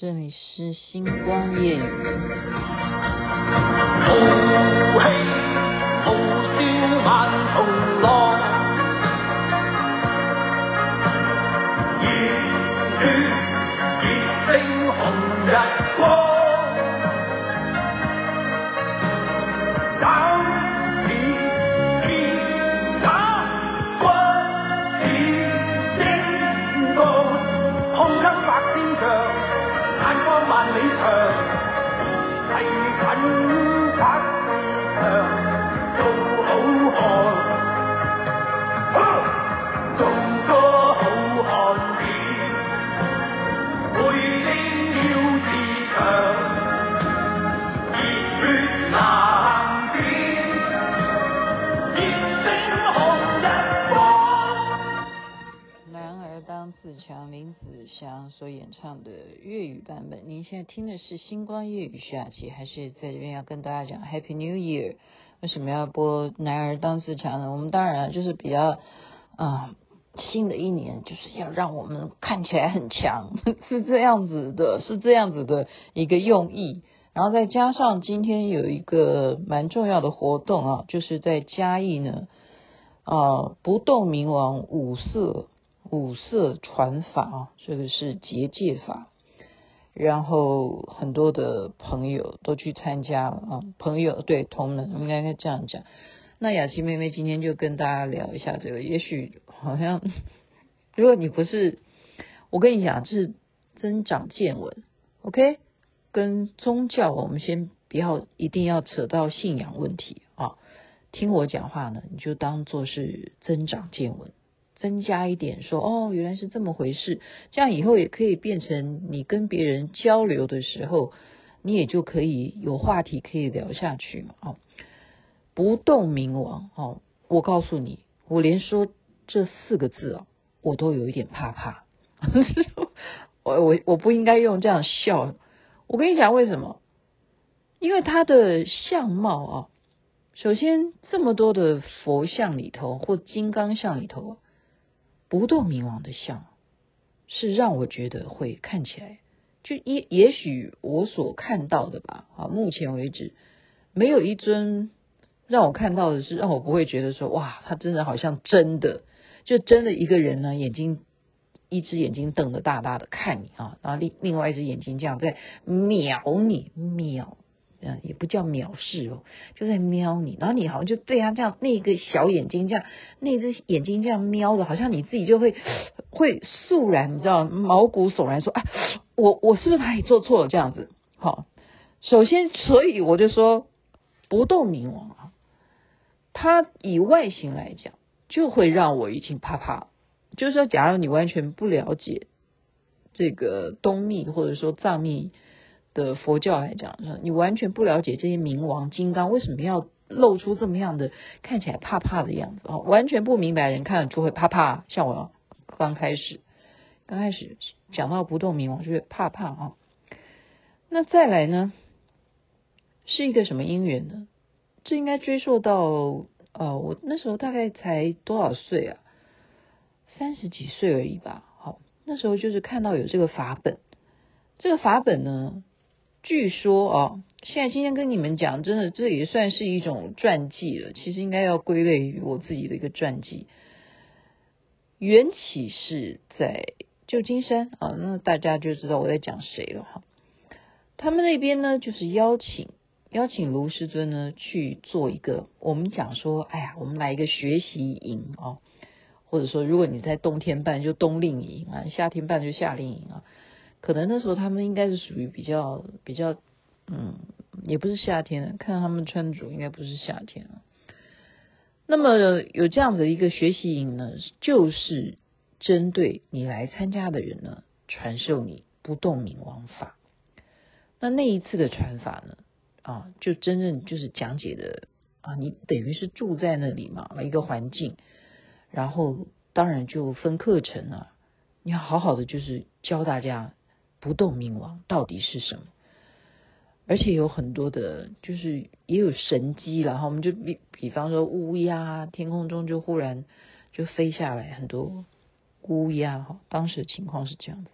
这里是星光夜当自强，林子祥。所演唱的粤语版本，您现在听的是星光夜语徐雅琪，还是在这边要跟大家讲 Happy New Year？为什么要播《男儿当自强》呢？我们当然就是比较啊、新的一年就是要让我们看起来很强，是这样子的，是这样子的一个用意。然后再加上今天有一个蛮重要的活动啊，就是在嘉义呢，啊、不动明王五色。五色传法啊，这个是结界法，然后很多的朋友都去参加了啊，朋友对同门应该应该这样讲。那雅琪妹妹今天就跟大家聊一下这个，也许好像如果你不是，我跟你讲，这是增长见闻，OK？跟宗教我们先不要一定要扯到信仰问题啊，听我讲话呢，你就当做是增长见闻。增加一点说哦，原来是这么回事，这样以后也可以变成你跟别人交流的时候，你也就可以有话题可以聊下去嘛。哦，不动明王哦，我告诉你，我连说这四个字哦，我都有一点怕怕。我我我不应该用这样笑。我跟你讲为什么？因为他的相貌啊，首先这么多的佛像里头或金刚像里头。不动明王的像，是让我觉得会看起来，就也也许我所看到的吧，啊，目前为止没有一尊让我看到的是让我不会觉得说哇，他真的好像真的，就真的一个人呢，眼睛一只眼睛瞪得大大的看你啊，然后另另外一只眼睛这样在瞄你瞄。嗯，也不叫藐视哦，就在瞄你，然后你好像就对他这样，那个小眼睛这样，那只眼睛这样瞄的，好像你自己就会 会肃然，你知道毛骨悚然说，说啊，我我是不是哪里做错了这样子？好，首先，所以我就说，不动明王啊，他以外形来讲，就会让我已经怕怕。就是说，假如你完全不了解这个东密或者说藏密。的佛教来讲，你完全不了解这些明王金刚为什么要露出这么样的看起来怕怕的样子啊？完全不明白人看了就会怕怕。像我刚开始刚开始讲到不动明王就会怕怕啊。那再来呢，是一个什么因缘呢？这应该追溯到呃，我那时候大概才多少岁啊？三十几岁而已吧。好，那时候就是看到有这个法本，这个法本呢。据说啊，现在今天跟你们讲，真的这也算是一种传记了。其实应该要归类于我自己的一个传记。缘起是在旧金山啊，那大家就知道我在讲谁了哈。他们那边呢，就是邀请邀请卢师尊呢去做一个，我们讲说，哎呀，我们来一个学习营啊，或者说如果你在冬天办就冬令营啊，夏天办就夏令营啊。可能那时候他们应该是属于比较比较，嗯，也不是夏天，看他们穿着应该不是夏天了。那么有这样子的一个学习营呢，就是针对你来参加的人呢，传授你不动明王法。那那一次的传法呢，啊，就真正就是讲解的啊，你等于是住在那里嘛，一个环境，然后当然就分课程啊，你要好好的就是教大家。不动明王到底是什么？而且有很多的，就是也有神机，然后我们就比比方说乌鸦，天空中就忽然就飞下来很多乌鸦哈，当时的情况是这样子。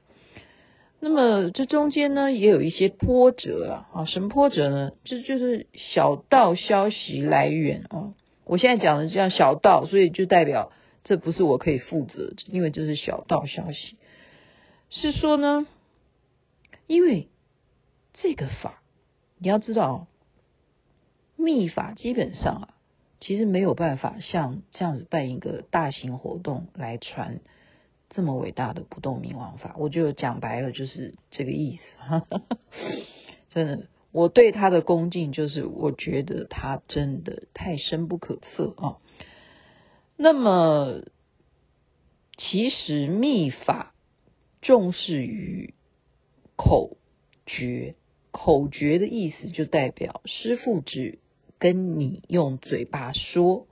那么这中间呢，也有一些波折啊，啊，什么波折呢？这就，是小道消息来源啊。我现在讲的叫小道，所以就代表这不是我可以负责，因为这是小道消息。是说呢，因为这个法，你要知道，密法基本上啊，其实没有办法像这样子办一个大型活动来传。这么伟大的不动明王法，我就讲白了就是这个意思。真的，我对他的恭敬就是，我觉得他真的太深不可测啊。那么，其实密法重视于口诀，口诀的意思就代表师傅只跟你用嘴巴说，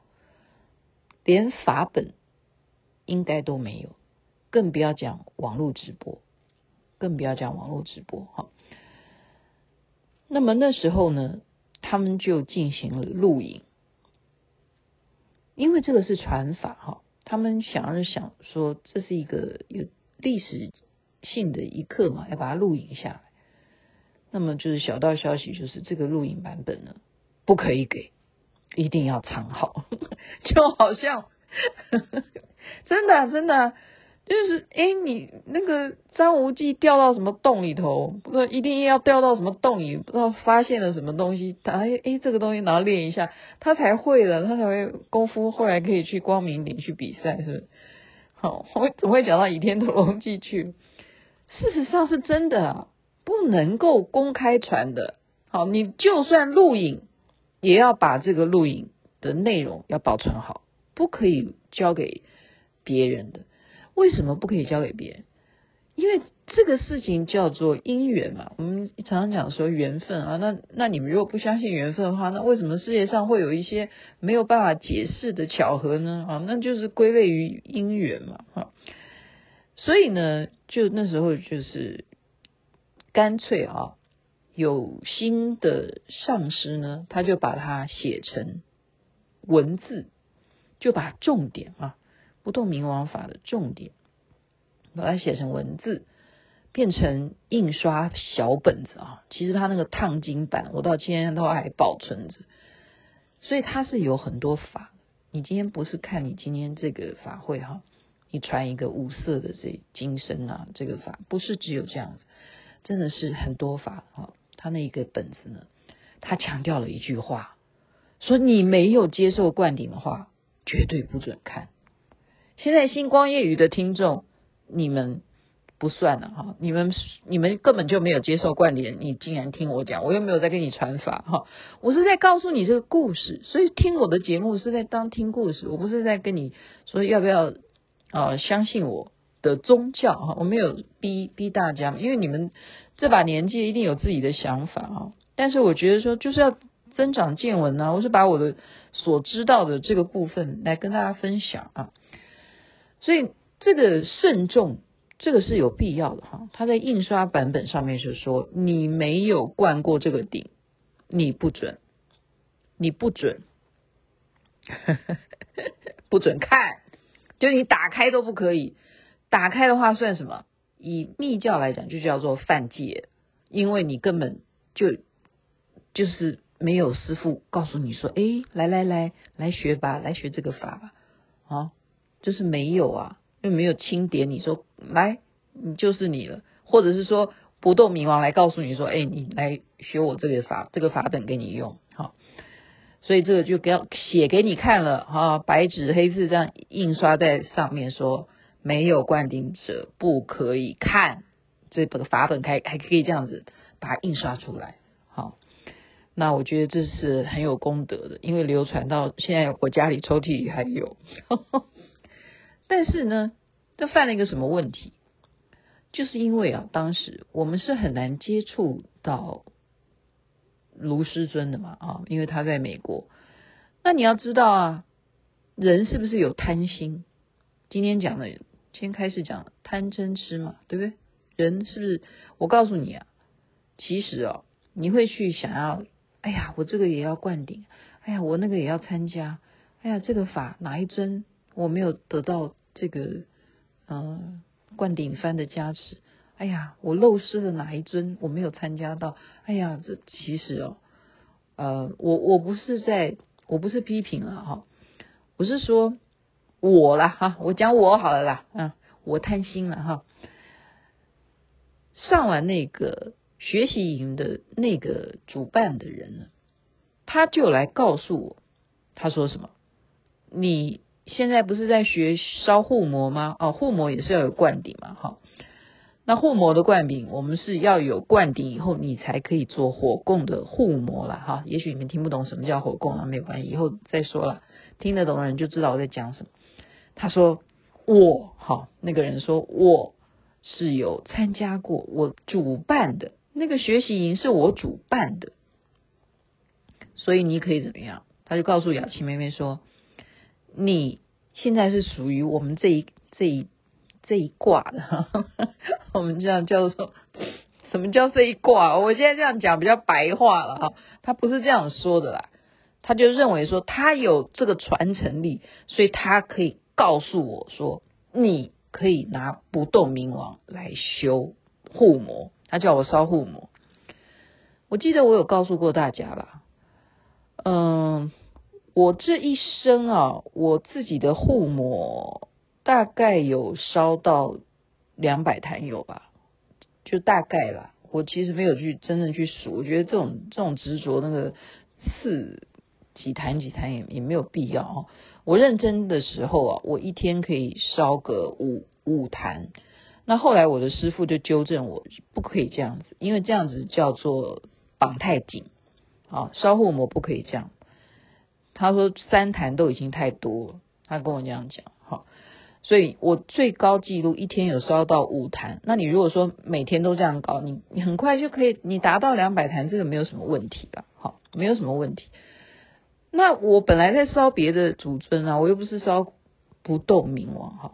连法本应该都没有。更不要讲网络直播，更不要讲网络直播哈。那么那时候呢，他们就进行了录影，因为这个是传法哈，他们想是想说这是一个有历史性的一刻嘛，要把它录影下来。那么就是小道消息，就是这个录影版本呢，不可以给，一定要藏好，就好像 真的真的。就是哎，你那个张无忌掉到什么洞里头，不知道一定要掉到什么洞里，不知道发现了什么东西，他哎哎，这个东西然后练一下，他才会了，他才会功夫，后来可以去光明顶去比赛，是不是？好，我怎么会讲到倚天屠龙记去？事实上是真的，不能够公开传的。好，你就算录影，也要把这个录影的内容要保存好，不可以交给别人的。为什么不可以交给别人？因为这个事情叫做因缘嘛。我们常常讲说缘分啊，那那你们如果不相信缘分的话，那为什么世界上会有一些没有办法解释的巧合呢？啊，那就是归类于因缘嘛。哈，所以呢，就那时候就是干脆啊，有心的上师呢，他就把它写成文字，就把重点啊。不动明王法的重点，把它写成文字，变成印刷小本子啊。其实它那个烫金版，我到今天都还保存着。所以它是有很多法。你今天不是看你今天这个法会哈，你传一个五色的这金身啊，这个法不是只有这样子，真的是很多法哈。他那一个本子呢，他强调了一句话，说你没有接受灌顶的话，绝对不准看。现在星光夜语的听众，你们不算了哈，你们你们根本就没有接受灌顶，你竟然听我讲，我又没有在跟你传法哈，我是在告诉你这个故事，所以听我的节目是在当听故事，我不是在跟你说要不要啊、相信我的宗教哈，我没有逼逼大家，因为你们这把年纪一定有自己的想法哈，但是我觉得说就是要增长见闻呐，我是把我的所知道的这个部分来跟大家分享啊。所以这个慎重，这个是有必要的哈。他在印刷版本上面是说：“你没有灌过这个顶，你不准，你不准，不准看，就你打开都不可以。打开的话算什么？以密教来讲，就叫做犯戒，因为你根本就就是没有师傅告诉你说：‘哎，来来来，来学吧，来学这个法吧。’啊。”就是没有啊，又没有清点你说来，你就是你了，或者是说不动明王来告诉你说，哎，你来学我这个法，这个法本给你用，所以这个就给写给你看了哈，白纸黑字这样印刷在上面说，没有灌顶者不可以看这本法本，还还可以这样子把它印刷出来，好，那我觉得这是很有功德的，因为流传到现在我家里抽屉里还有。呵 呵但是呢，这犯了一个什么问题？就是因为啊，当时我们是很难接触到卢师尊的嘛，啊，因为他在美国。那你要知道啊，人是不是有贪心？今天讲的，先开始讲贪嗔痴嘛，对不对？人是不是？我告诉你啊，其实哦，你会去想要，哎呀，我这个也要灌顶，哎呀，我那个也要参加，哎呀，这个法哪一尊我没有得到？这个，嗯、呃，灌顶幡的加持，哎呀，我漏失了哪一尊，我没有参加到。哎呀，这其实哦，呃，我我不是在，我不是批评了哈，我是说我啦哈，我讲我好了啦，嗯，我贪心了哈。上完那个学习营的那个主办的人呢，他就来告诉我，他说什么？你现在不是在学烧护摩吗？哦，护摩也是要有灌顶嘛，哈。那护摩的灌顶，我们是要有灌顶以后，你才可以做火供的护摩了，哈。也许你们听不懂什么叫火供啊，没有关系，以后再说了。听得懂的人就知道我在讲什么。他说我，好，那个人说我是有参加过，我主办的那个学习营是我主办的，所以你可以怎么样？他就告诉雅琪妹妹说。你现在是属于我们这一这一这一卦的，我们这样叫做什么叫这一卦？我现在这样讲比较白话了哈，他不是这样说的啦，他就认为说他有这个传承力，所以他可以告诉我说，你可以拿不动明王来修护魔，他叫我烧护魔。我记得我有告诉过大家吧，嗯。我这一生啊，我自己的护魔大概有烧到两百坛有吧，就大概啦。我其实没有去真正去数，我觉得这种这种执着，那个四几坛几坛也也没有必要哦。我认真的时候啊，我一天可以烧个五五坛。那后来我的师傅就纠正我，不可以这样子，因为这样子叫做绑太紧啊，烧护膜不可以这样。他说三坛都已经太多了，他跟我这样讲，所以我最高纪录一天有烧到五坛。那你如果说每天都这样搞，你你很快就可以，你达到两百坛，这个没有什么问题的？好，没有什么问题。那我本来在烧别的祖尊啊，我又不是烧不动明王哈。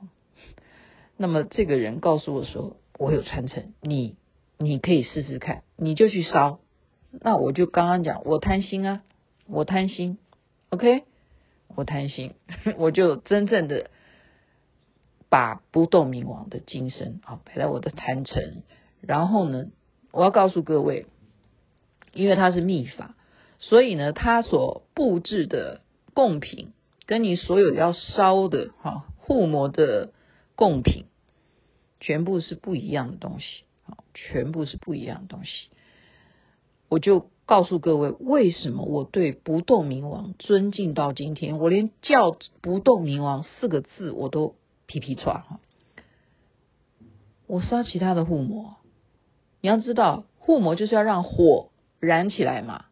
那么这个人告诉我说，我有传承，你你可以试试看，你就去烧。那我就刚刚讲，我贪心啊，我贪心。OK，我贪心，我就真正的把不动明王的精神啊摆在我的坛城，然后呢，我要告诉各位，因为它是秘法，所以呢，它所布置的贡品跟你所有要烧的哈护魔的贡品，全部是不一样的东西啊，全部是不一样的东西，我就。告诉各位，为什么我对不动明王尊敬到今天，我连叫不动明王四个字我都皮皮剉。我烧其他的护摩，你要知道，护摩就是要让火燃起来嘛。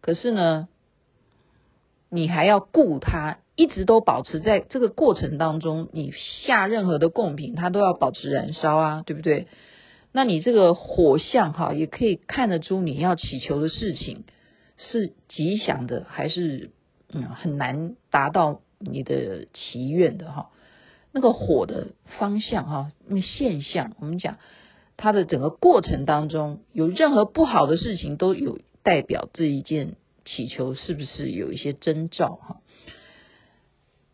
可是呢，你还要顾它，一直都保持在这个过程当中，你下任何的贡品，它都要保持燃烧啊，对不对？那你这个火象哈，也可以看得出你要祈求的事情是吉祥的，还是嗯很难达到你的祈愿的哈。那个火的方向哈，那个现象，我们讲它的整个过程当中，有任何不好的事情，都有代表这一件祈求是不是有一些征兆哈。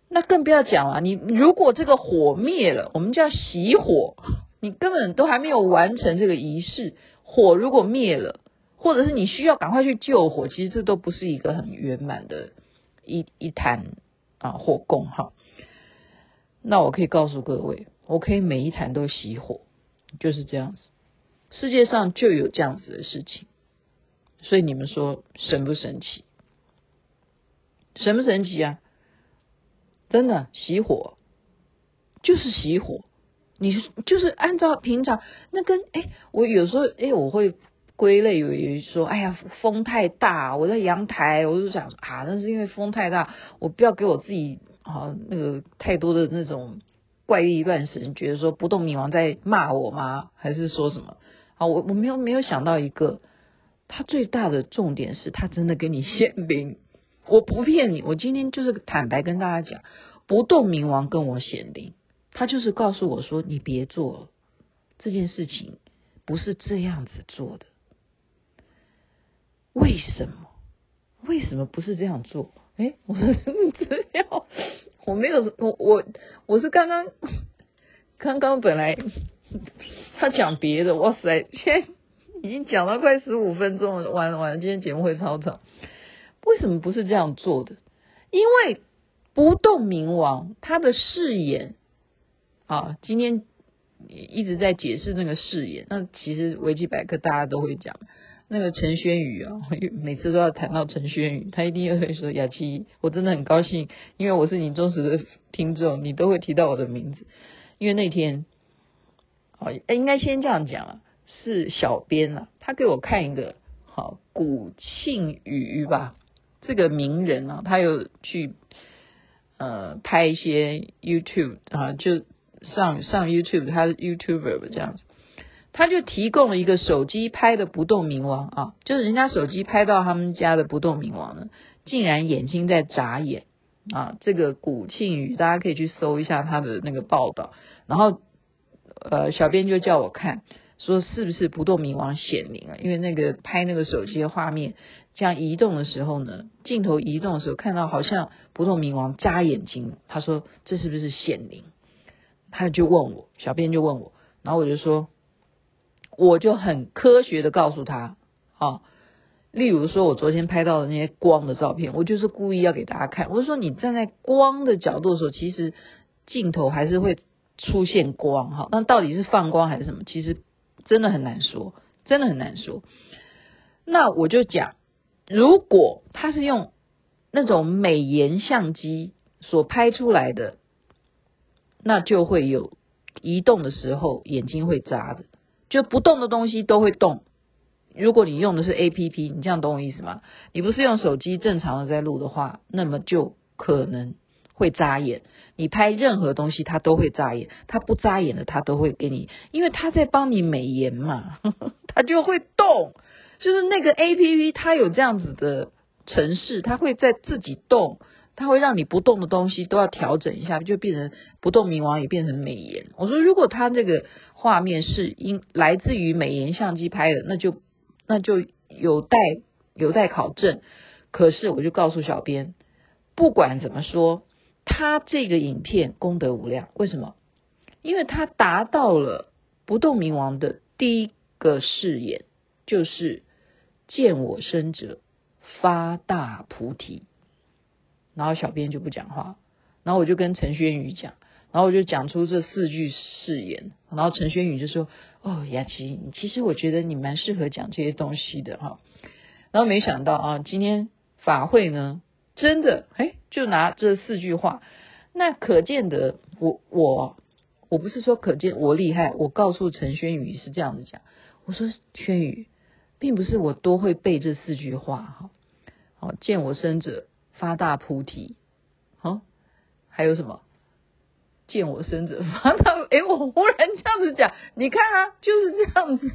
那更不要讲了，你如果这个火灭了，我们叫熄火。你根本都还没有完成这个仪式，火如果灭了，或者是你需要赶快去救火，其实这都不是一个很圆满的一一坛啊火供哈。那我可以告诉各位，我可以每一坛都熄火，就是这样子。世界上就有这样子的事情，所以你们说神不神奇？神不神奇啊？真的熄火就是熄火。你就是按照平常那跟哎，我有时候哎，我会归类有于说，哎呀，风太大，我在阳台，我就想啊，那是因为风太大，我不要给我自己啊那个太多的那种怪力乱神，觉得说不动明王在骂我吗？还是说什么？啊，我我没有没有想到一个，他最大的重点是他真的给你显灵，我不骗你，我今天就是坦白跟大家讲，不动明王跟我显灵。他就是告诉我说：“你别做了，这件事情不是这样子做的。为什么？为什么不是这样做？哎，我的资料我没有，我我我是刚刚刚刚本来他讲别的，哇塞，现在已经讲到快十五分钟了，完了完了，今天节目会超长。为什么不是这样做的？因为不动明王他的誓言啊，今天一直在解释那个誓言。那其实维基百科大家都会讲，那个陈轩宇啊，每次都要谈到陈轩宇，他一定又会说雅琪，我真的很高兴，因为我是你忠实的听众，你都会提到我的名字。因为那天，好，应该先这样讲啊，是小编啊，他给我看一个好古庆宇吧。这个名人啊，他有去呃拍一些 YouTube 啊，就上上 YouTube，他是 YouTuber 这样子，他就提供了一个手机拍的不动明王啊，就是人家手机拍到他们家的不动明王呢，竟然眼睛在眨眼啊。这个古庆宇，大家可以去搜一下他的那个报道，然后呃，小编就叫我看，说是不是不动明王显灵啊？因为那个拍那个手机的画面。这样移动的时候呢，镜头移动的时候看到好像不动明王眨眼睛，他说这是不是显灵？他就问我，小编就问我，然后我就说，我就很科学的告诉他，啊，例如说我昨天拍到的那些光的照片，我就是故意要给大家看，我就说你站在光的角度的时候，其实镜头还是会出现光，哈，那到底是放光还是什么？其实真的很难说，真的很难说。那我就讲。如果他是用那种美颜相机所拍出来的，那就会有移动的时候眼睛会眨的，就不动的东西都会动。如果你用的是 APP，你这样懂我意思吗？你不是用手机正常的在录的话，那么就可能会眨眼。你拍任何东西，它都会眨眼。它不眨眼的，它都会给你，因为它在帮你美颜嘛，它就会动。就是那个 A P P，它有这样子的程式，它会在自己动，它会让你不动的东西都要调整一下，就变成不动明王也变成美颜。我说，如果它这个画面是因来自于美颜相机拍的，那就那就有待有待考证。可是我就告诉小编，不管怎么说，他这个影片功德无量。为什么？因为他达到了不动明王的第一个誓言，就是。见我生者发大菩提，然后小编就不讲话，然后我就跟陈轩宇讲，然后我就讲出这四句誓言，然后陈轩宇就说：“哦，雅琪，其实我觉得你蛮适合讲这些东西的哈。”然后没想到啊，今天法会呢，真的哎，就拿这四句话，那可见得我我我不是说可见我厉害，我告诉陈轩宇是这样子讲，我说轩宇。并不是我多会背这四句话哈，好，见我生者发大菩提，好，还有什么？见我生者发大，哎，我忽然这样子讲，你看啊，就是这样子，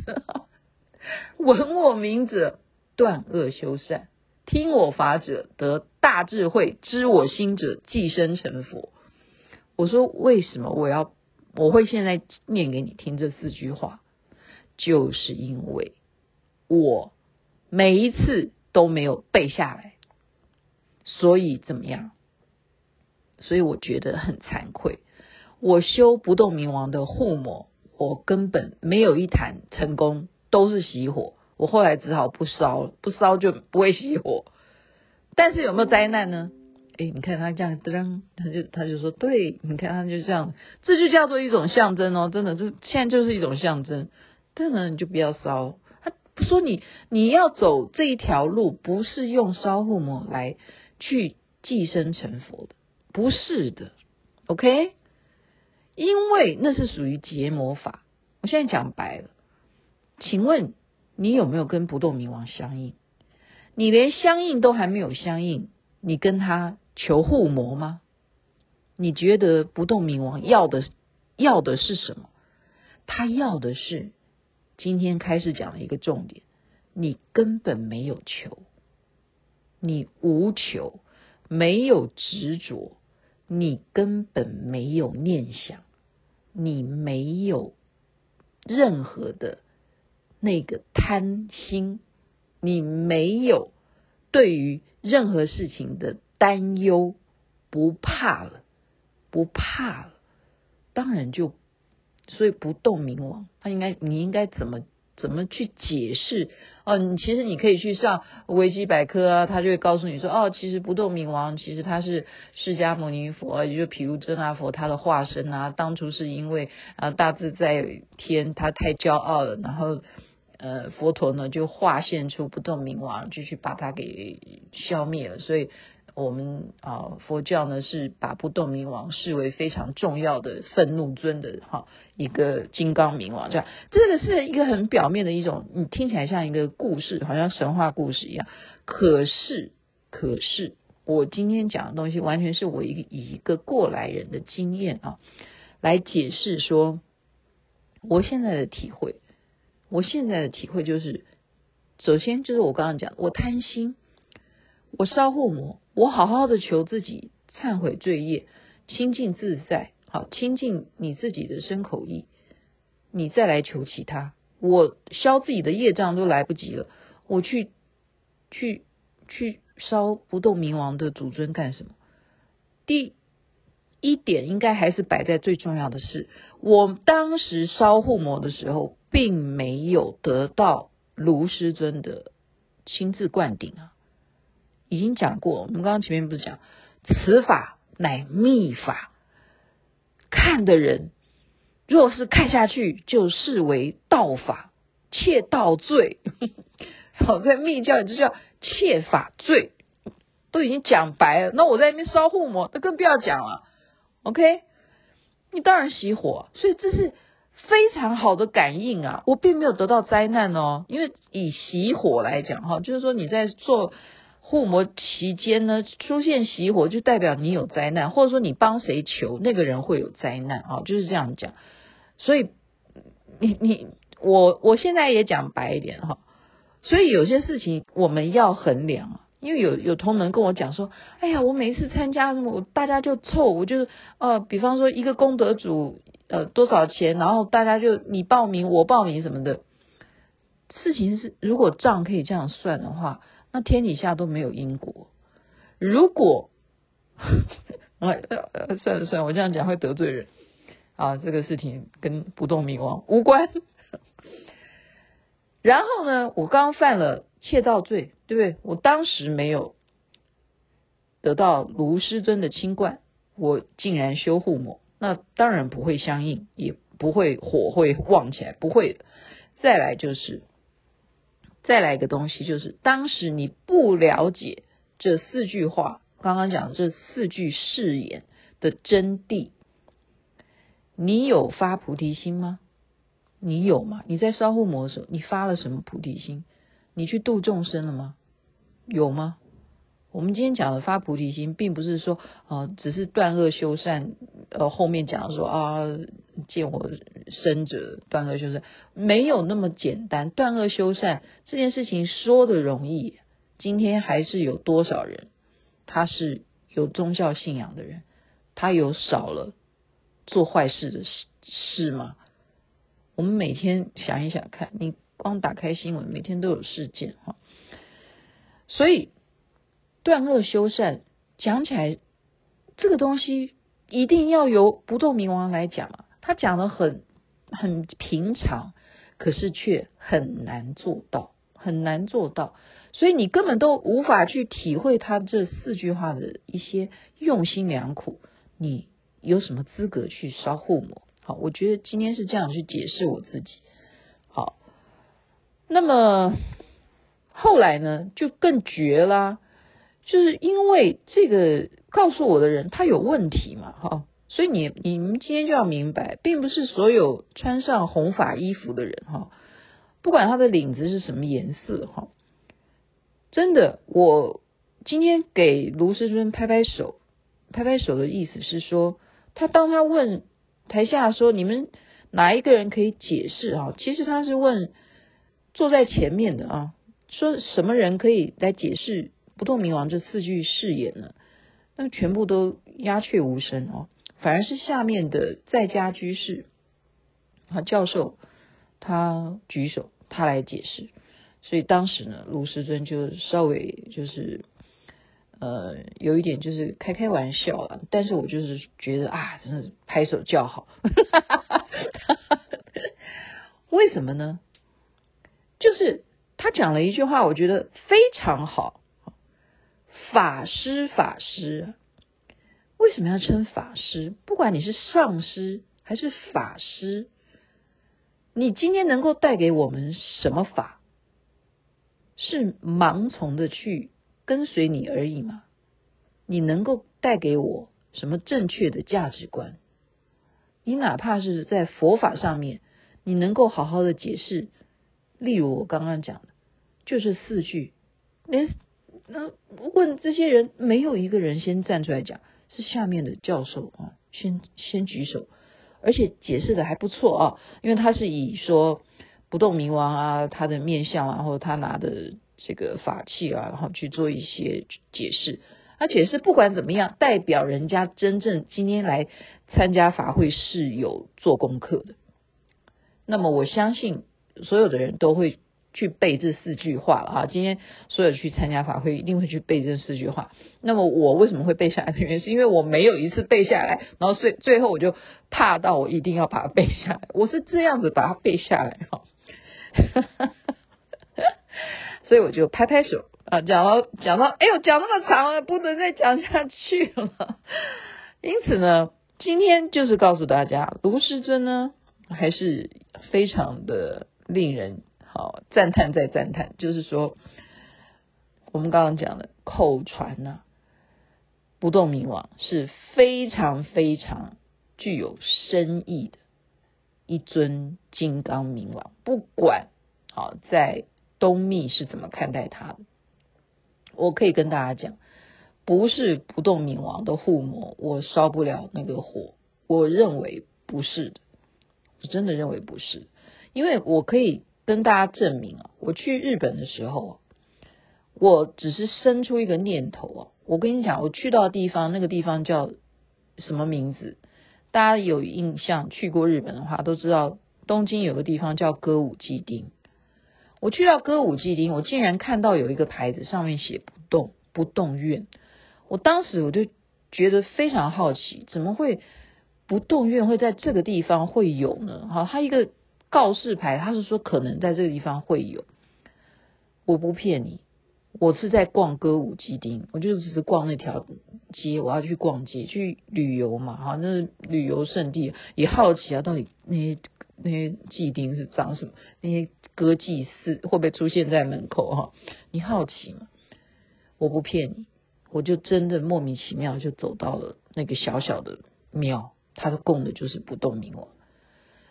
闻我名者断恶修善，听我法者得大智慧，知我心者即生成佛。我说为什么我要我会现在念给你听这四句话，就是因为。我每一次都没有背下来，所以怎么样？所以我觉得很惭愧。我修不动明王的护摩，我根本没有一坛成功，都是熄火。我后来只好不烧了，不烧就不会熄火。但是有没有灾难呢？诶，你看他这样噔，他就他就说，对，你看他就这样，这就叫做一种象征哦，真的，这现在就是一种象征。当然你就不要烧。他不说你你要走这一条路，不是用烧护摩来去寄生成佛的，不是的，OK？因为那是属于结魔法。我现在讲白了，请问你有没有跟不动明王相应？你连相应都还没有相应，你跟他求护摩吗？你觉得不动明王要的要的是什么？他要的是。今天开始讲的一个重点，你根本没有求，你无求，没有执着，你根本没有念想，你没有任何的那个贪心，你没有对于任何事情的担忧，不怕了，不怕了，当然就所以不动明王，他应该你应该怎么怎么去解释？哦，你其实你可以去上维基百科啊，他就会告诉你说，哦，其实不动明王其实他是释迦牟尼佛，也就是毗卢遮那佛他的化身啊。当初是因为啊大自在天他太骄傲了，然后呃佛陀呢就化现出不动明王，就去把他给消灭了，所以。我们啊，佛教呢是把不动明王视为非常重要的愤怒尊的哈一个金刚明王，这样这个是一个很表面的一种，你听起来像一个故事，好像神话故事一样。可是，可是我今天讲的东西，完全是我一个以一个过来人的经验啊来解释说，我现在的体会，我现在的体会就是，首先就是我刚刚讲，我贪心，我烧护摩。我好好的求自己忏悔罪业，清净自在，好清净你自己的身口意，你再来求其他。我消自己的业障都来不及了，我去去去烧不动明王的祖尊干什么？第一点应该还是摆在最重要的是，我当时烧护摩的时候，并没有得到卢师尊的亲自灌顶啊。已经讲过，我们刚刚前面不是讲，此法乃密法，看的人若是看下去，就视为盗法，窃盗罪。好，在密教里就叫窃法罪，都已经讲白了。那我在那边烧护摩，那更不要讲了。OK，你当然熄火，所以这是非常好的感应啊。我并没有得到灾难哦，因为以熄火来讲，哈，就是说你在做。护摩期间呢，出现熄火就代表你有灾难，或者说你帮谁求，那个人会有灾难啊，就是这样讲。所以你你我我现在也讲白一点哈，所以有些事情我们要衡量，因为有有同仁跟我讲说，哎呀，我每一次参加什么，大家就凑，我就呃，比方说一个功德组呃多少钱，然后大家就你报名我报名什么的，事情是如果账可以这样算的话。那天底下都没有因果。如果，算了算了，我这样讲会得罪人啊。这个事情跟不动明王无关。然后呢，我刚犯了窃盗罪，对不对？我当时没有得到卢师尊的亲冠，我竟然修护摩，那当然不会相应，也不会火会旺起来，不会的。再来就是。再来一个东西，就是当时你不了解这四句话，刚刚讲的这四句誓言的真谛，你有发菩提心吗？你有吗？你在烧护摩的时候，你发了什么菩提心？你去度众生了吗？有吗？我们今天讲的发菩提心，并不是说啊、呃，只是断恶修善。呃，后面讲说啊，见我生者断恶修善，没有那么简单。断恶修善这件事情说的容易，今天还是有多少人，他是有宗教信仰的人，他有少了做坏事的事事吗？我们每天想一想看，你光打开新闻，每天都有事件哈，所以。断恶修善，讲起来这个东西一定要由不动明王来讲啊。他讲的很很平常，可是却很难做到，很难做到。所以你根本都无法去体会他这四句话的一些用心良苦。你有什么资格去烧护摩？好，我觉得今天是这样去解释我自己。好，那么后来呢，就更绝啦。就是因为这个告诉我的人他有问题嘛，哈，所以你你们今天就要明白，并不是所有穿上红法衣服的人，哈，不管他的领子是什么颜色，哈，真的，我今天给卢师尊拍拍手，拍拍手的意思是说，他当他问台下说，你们哪一个人可以解释啊？其实他是问坐在前面的啊，说什么人可以来解释？不动明王这四句誓言呢，那全部都鸦雀无声哦，反而是下面的在家居士啊教授他举手，他来解释。所以当时呢，卢师尊就稍微就是呃有一点就是开开玩笑了，但是我就是觉得啊，真的是拍手叫好，为什么呢？就是他讲了一句话，我觉得非常好。法师，法师，为什么要称法师？不管你是上师还是法师，你今天能够带给我们什么法？是盲从的去跟随你而已吗？你能够带给我什么正确的价值观？你哪怕是在佛法上面，你能够好好的解释，例如我刚刚讲的，就是四句，连那问这些人，没有一个人先站出来讲，是下面的教授啊，先先举手，而且解释的还不错啊，因为他是以说。不动明王啊，他的面相啊，或者他拿的这个法器啊，然后去做一些解释。而且是不管怎么样，代表人家真正今天来参加法会是有做功课的。那么我相信所有的人都会去背这四句话了哈！今天所有去参加法会一定会去背这四句话。那么我为什么会背下来的原因，是因为我没有一次背下来，然后最最后我就怕到我一定要把它背下来。我是这样子把它背下来哈。所以我就拍拍手啊，讲到讲到，哎呦，讲那么长了，不能再讲下去了。因此呢，今天就是告诉大家，卢师尊呢还是非常的令人好赞叹再赞叹。就是说，我们刚刚讲的口传呢、不动明王是非常非常具有深意的。一尊金刚明王，不管好在东密是怎么看待他的，我可以跟大家讲，不是不动明王的护摩，我烧不了那个火。我认为不是的，我真的认为不是，因为我可以跟大家证明啊，我去日本的时候，我只是生出一个念头啊，我跟你讲，我去到的地方，那个地方叫什么名字？大家有印象，去过日本的话，都知道东京有个地方叫歌舞伎町。我去到歌舞伎町，我竟然看到有一个牌子，上面写“不动不动院”。我当时我就觉得非常好奇，怎么会不动院会在这个地方会有呢？哈，它一个告示牌，他是说可能在这个地方会有。我不骗你。我是在逛歌舞伎町，我就只是逛那条街，我要去逛街去旅游嘛，哈，那是旅游胜地，也好奇啊，到底那些那些伎町是长什么，那些歌妓寺会不会出现在门口哈？你好奇吗？我不骗你，我就真的莫名其妙就走到了那个小小的庙，它供的就是不动明王，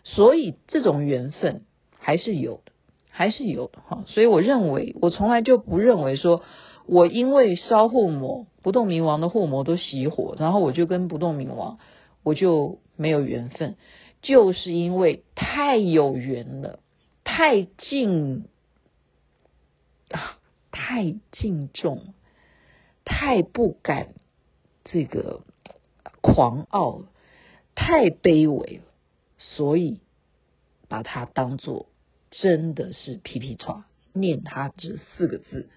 所以这种缘分还是有的。还是有的哈，所以我认为，我从来就不认为说，我因为烧护摩不动明王的护摩都熄火，然后我就跟不动明王我就没有缘分，就是因为太有缘了，太敬啊，太敬重，太不敢这个狂傲，太卑微了，所以把它当做。真的是皮皮剉，念他这四个字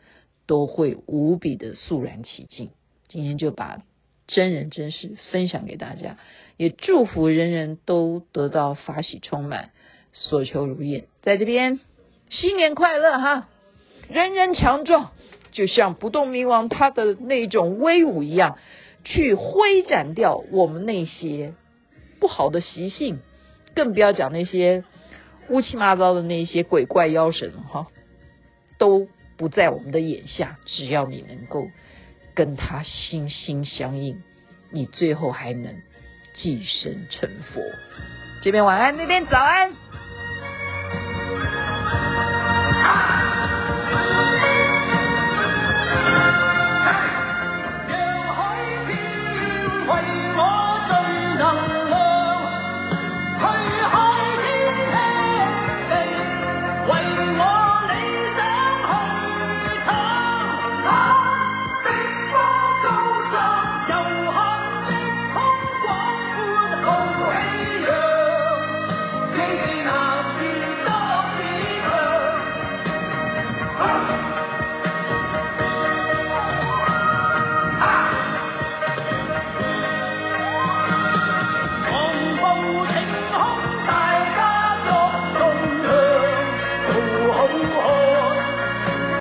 都会无比的肃然起敬。今天就把真人真事分享给大家，也祝福人人都得到法喜充满，所求如愿。在这边，新年快乐哈！人人强壮，就像不动明王他的那种威武一样，去挥斩掉我们那些不好的习性，更不要讲那些。乌七八糟的那些鬼怪妖神哈，都不在我们的眼下。只要你能够跟他心心相印，你最后还能寄生成佛。这边晚安，那边早安。